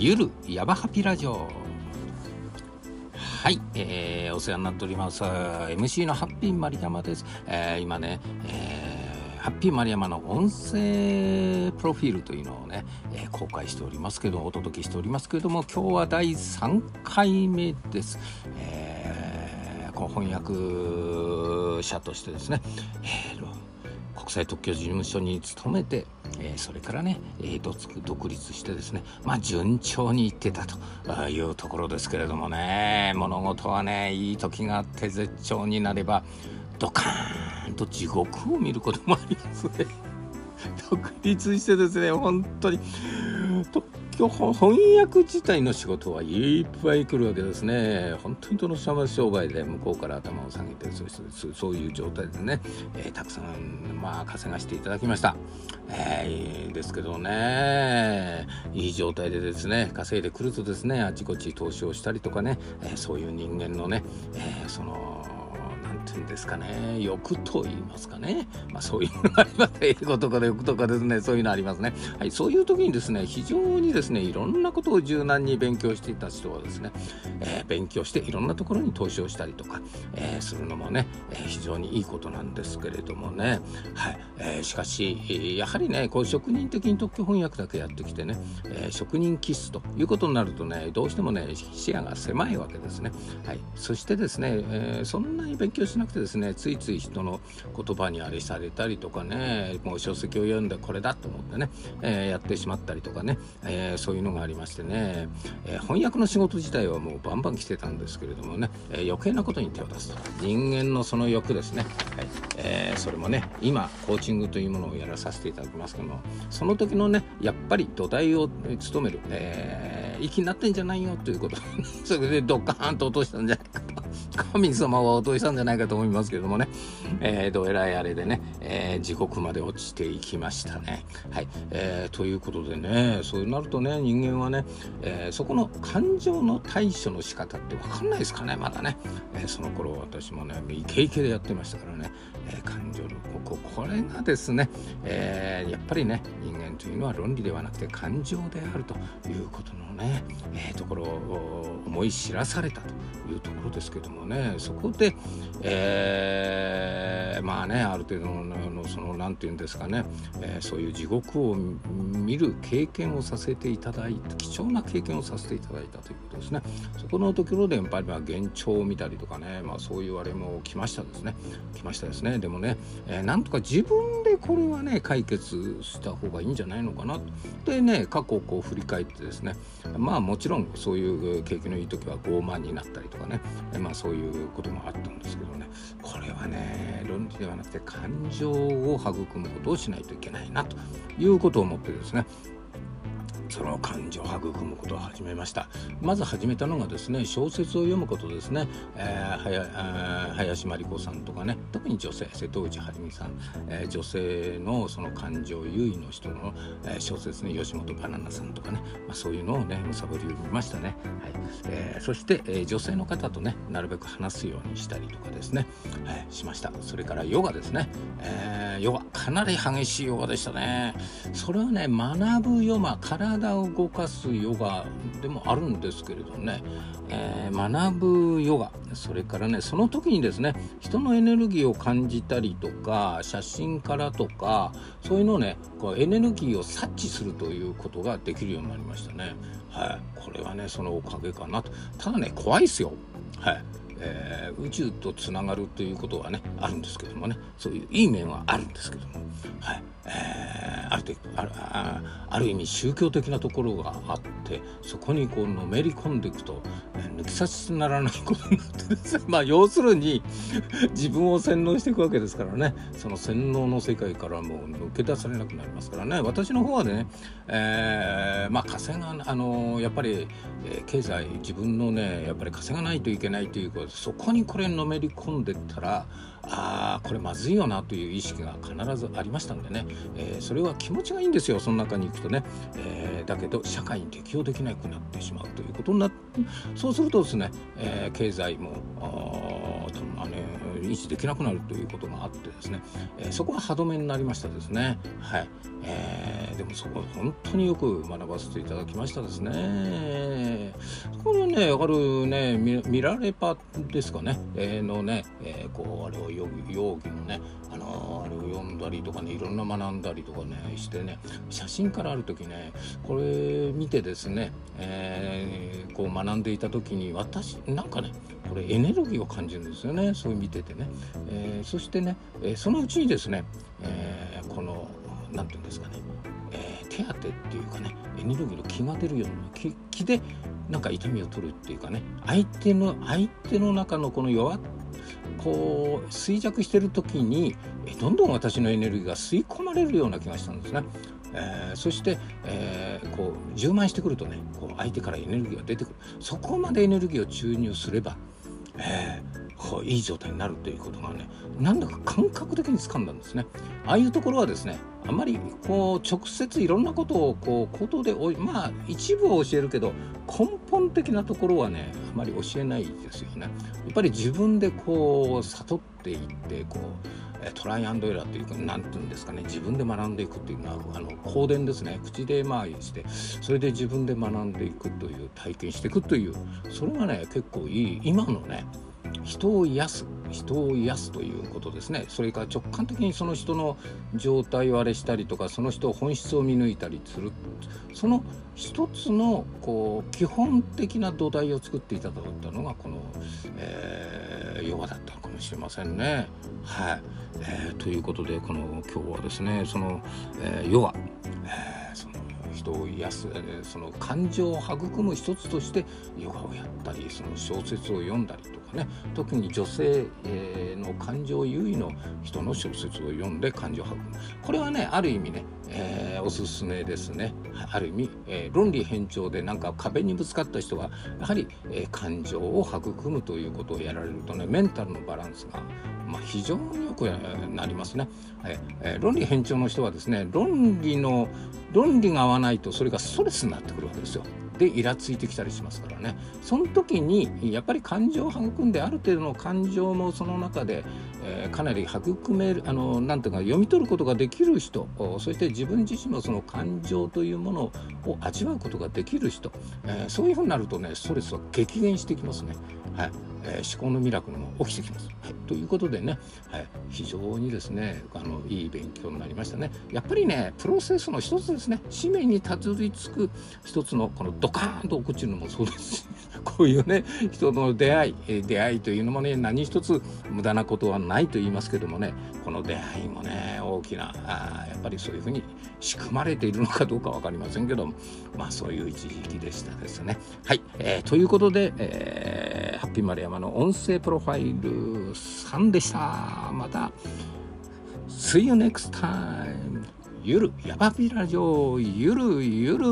ゆるヤバハピラジオ。はい、えー、お世話になっております。MC のハッピー丸山です、えー、今ね、えー、ハッピー丸山の音声プロフィールというのをね、えー、公開しておりますけどお届けしておりますけれども今日は第3回目です、えー、この翻訳者としてですね、えー国際特許事務所に勤めて、えー、それからね、えー、独立してですねまあ順調にいってたというところですけれどもね物事はねいい時があって絶頂になればドカーンと地獄を見ることもありますね。独立してですね本当に翻訳自体の仕事はいっぱい来るわけですね。本当に殿様商売で向こうから頭を下げてそしてそういう状態でね、えー、たくさんまあ稼がしていただきました。えー、ですけどねいい状態でですね稼いでくるとですねあちこち投資をしたりとかね、えー、そういう人間のね、えー、そのていうんですかね。欲と言いますかね、まあ、そういうのがあります。英語とかで欲とかですね。そういうのありますね、はい、そういう時にですね非常にですねいろんなことを柔軟に勉強していた人はですね、えー、勉強していろんなところに投資をしたりとか、えー、するのもね、えー、非常にいいことなんですけれどもね、はいえー、しかしやはりねこう職人的に特許翻訳だけやってきてね、えー、職人気質ということになるとねどうしてもね視野が狭いわけですね、はい、そしてですね、えー、そんなに勉強しなくてですねついつい人の言葉にあれされたりとかねもう書籍を読んでこれだと思ってね、えー、やってしまったりとかね、えー、そういうのがありましてね、えー、翻訳の仕事自体はもうバンバン来てたんですけれどもね、え余計なことに手を出すと。人間のその欲ですね、はい。えそれもね今コーチングというものをやらさせていただきますけどもその時のねやっぱり土台を務める、えー、息になってんじゃないよということ。それでドッカーンと落としたんじゃないかと神様は落としたんじゃないかと思いますけどもね、えー、どえらいあれでね、えー、地獄まで落ちていきましたね。はい、えー、ということでねそうなるとね人間はね、えー、そこの感情の対処の仕方って分かんないですかねまだね、え、その頃私もねイケイケでやってましたからね、え、感情のこここれがですね、えー、やっぱりね人間というのは論理ではなくて感情であるということのね、えー、ところを思い知らされたというところですけどもねそこで、えー、ねある程度のその何て言うんですかね、えー、そういう地獄を見る経験をさせていただいた貴重な経験をさせていただいたということですね。そこのところでやっぱりまあ幻聴を見たりとかね、まあ、そういうあれも来ましたですね。来ましたですね。でもね、えー、なんとか自分でこれはね解決した方がいいんじゃないのかな。でね過去をこう振り返ってですねまあもちろんそういう景気のいい時は傲慢になったりとかね、まあ、そういうこともあったんですけどねこれはね論理ではなくて感情を育むことをしないといけないなということを思ってですね。その感情を育むことを始めました。まず始めたのがですね小説を読むことですね、えー、はや林真理子さんとかね特に女性瀬戸内晴美さん、えー、女性のその感情優位の人の、えー、小説ね吉本バナナさんとかね、まあ、そういうのをねむさぼりを見ましたね、はい。えー、そして、えー、女性の方とねなるべく話すようにしたりとかですね、はい、しました。それからヨガですね、えー、ヨガ。かなり激しいヨガでしたね。それはね学ぶヨガ体体を動かすヨガでもあるんですけれどね、えー、学ぶヨガ。それからねその時にですね人のエネルギーを感じたりとか写真からとかそういうのをねこうエネルギーを察知するということができるようになりましたね。はい、これはねそのおかげかなと。ただね怖いっすよ。はい。えー、宇宙とつながるということはねあるんですけどもね。そういういい面はあるんですけども、はい。えー、あるあるある意味宗教的なところがあってそこにこうのめり込んでいくと、抜き差しならないことになってですねまあ要するに自分を洗脳していくわけですからね。その洗脳の世界からもう抜け出されなくなりますからね。私の方はね、えー、まあ稼があのやっぱり、えー、経済自分のねやっぱり稼がないといけないということそこにこれのめり込んでったらああこれまずいよなという意識が必ずありましたんでね、えー、それは気持ちがいいんですよ。その中に行くとね、えー、だけど社会に適応できなくなってしまうということになってそうそうするとですね、えー、経済もあの維持できなくなるということがあってですね、えー、そこは歯止めになりましたですね。はい、えー、でもそこは本当によく学ばせていただきましたですね。これねあるね見られパですかね、えー、のね、えー、こうあれを容疑容疑のねあのあれを読んだりとかねいろんな学んだりとかねしてね写真からある時ねこれ見てですね、えー、こう学んでいた時時に私なんかねこれエネルギーを感じるんですよね。そう見ててね、えー、そしてね、えー、そのうちにですね、えー、この何て言うんですかね、え手当てっていうかねエネルギーの気が出るような気気でなんか痛みを取るっていうかね。相手の相手の中のこの弱こう衰弱してる時にどんどん私のエネルギーが吸い込まれるような気がしたんですね。えー、そして、えー、こう充満してくるとねこう相手からエネルギーが出てくる。そこまでエネルギーを注入すれば、えー、こういい状態になるということがねなんだか感覚的に掴んだんですね。ああいうところはですねあまりこう直接いろんなことをこう口頭でおまあ一部を教えるけど根本的なところはねあまり教えないですよね。やっぱり自分でこう悟っていってこうトライアンドエラーというか何て言うんですかね自分で学んでいくというのはあの口伝ですね。口でまあしてそれで自分で学んでいくという体験していくというそれがね結構いい今のね人を癒す人を癒すということですね。それから直感的にその人の状態をあれしたりとかその人本質を見抜いたりする。その一つのこう基本的な土台を作っていただいたのがこの、えー、ヨガだったのかもしれませんね。はい。えー、ということでこの今日はですねその、えー、ヨガ、えー、その人を癒す、え、その感情を育む一つとしてヨガをやったりその小説を読んだりとか。ね。特に女性、の感情優位の人の小説を読んで感情を育むこれはねある意味ね、えー、おすすめですね。ある意味、えー、論理偏重でなんか壁にぶつかった人はやはり、えー、感情を育むということをやられるとねメンタルのバランスが、まあ、非常によくなりますね、えー、論理偏重の人はですね論理の論理が合わないとそれがストレスになってくるわけですよ。でイラついてきたりしますからねその時にやっぱり感情を育んである程度の感情もその中で、えー、かなり育めるあのなんていうか読み取ることができる人そして自分自身もその感情というものを味わうことができる人、えー、そういうふうになるとねストレスは激減してきますね。はいえー、思考のミラクルも起きてきます。はい、ということでね、はい、非常にですねあのいい勉強になりましたね。やっぱりねプロセスの一つですね使命にたどり着く一つのこのドカーンと落ちるのもそうですし こういうね人の出会い出会いというのもね何一つ無駄なことはないと言いますけどもねこの出会いもね大きなあやっぱりそういうふうに仕組まれているのかどうか分かりませんけどもまあそういう一時期でしたですね。はい、えー、ということで、えー、ハッピー丸山の音声プロファイル3でした。また See you next time! ゆる、やばびラジオ、ゆるゆる